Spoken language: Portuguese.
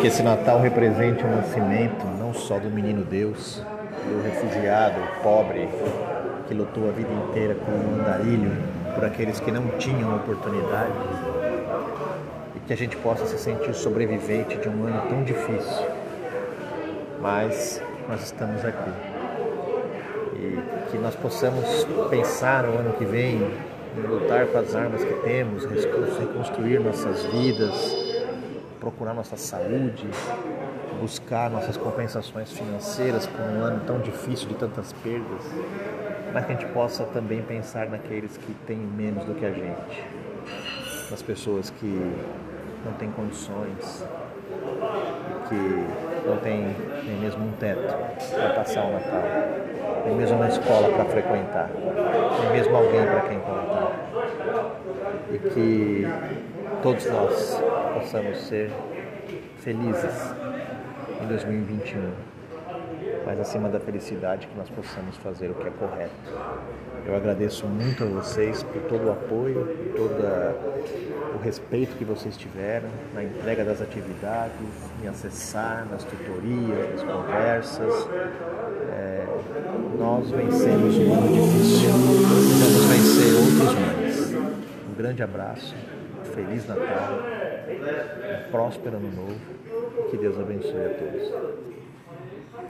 que esse Natal represente o nascimento não só do menino Deus, do refugiado pobre que lutou a vida inteira com o andarilho por aqueles que não tinham oportunidade e que a gente possa se sentir sobrevivente de um ano tão difícil. Mas nós estamos aqui e que nós possamos pensar no ano que vem lutar com as armas que temos, reconstruir nossas vidas, procurar nossa saúde, buscar nossas compensações financeiras por um ano tão difícil de tantas perdas, mas que a gente possa também pensar naqueles que têm menos do que a gente, nas pessoas que não têm condições, que não têm nem mesmo um teto para passar o Natal, nem mesmo uma escola para frequentar, nem mesmo alguém para quem contar. E que todos nós possamos ser felizes em 2021, mas acima da felicidade que nós possamos fazer o que é correto. Eu agradeço muito a vocês por todo o apoio, por todo o respeito que vocês tiveram na entrega das atividades, em acessar, nas tutorias, nas conversas. É, nós vencemos um ano difícil, vamos vencer outros mais. Um grande abraço, Feliz Natal, um próspero Ano Novo, que Deus abençoe a todos.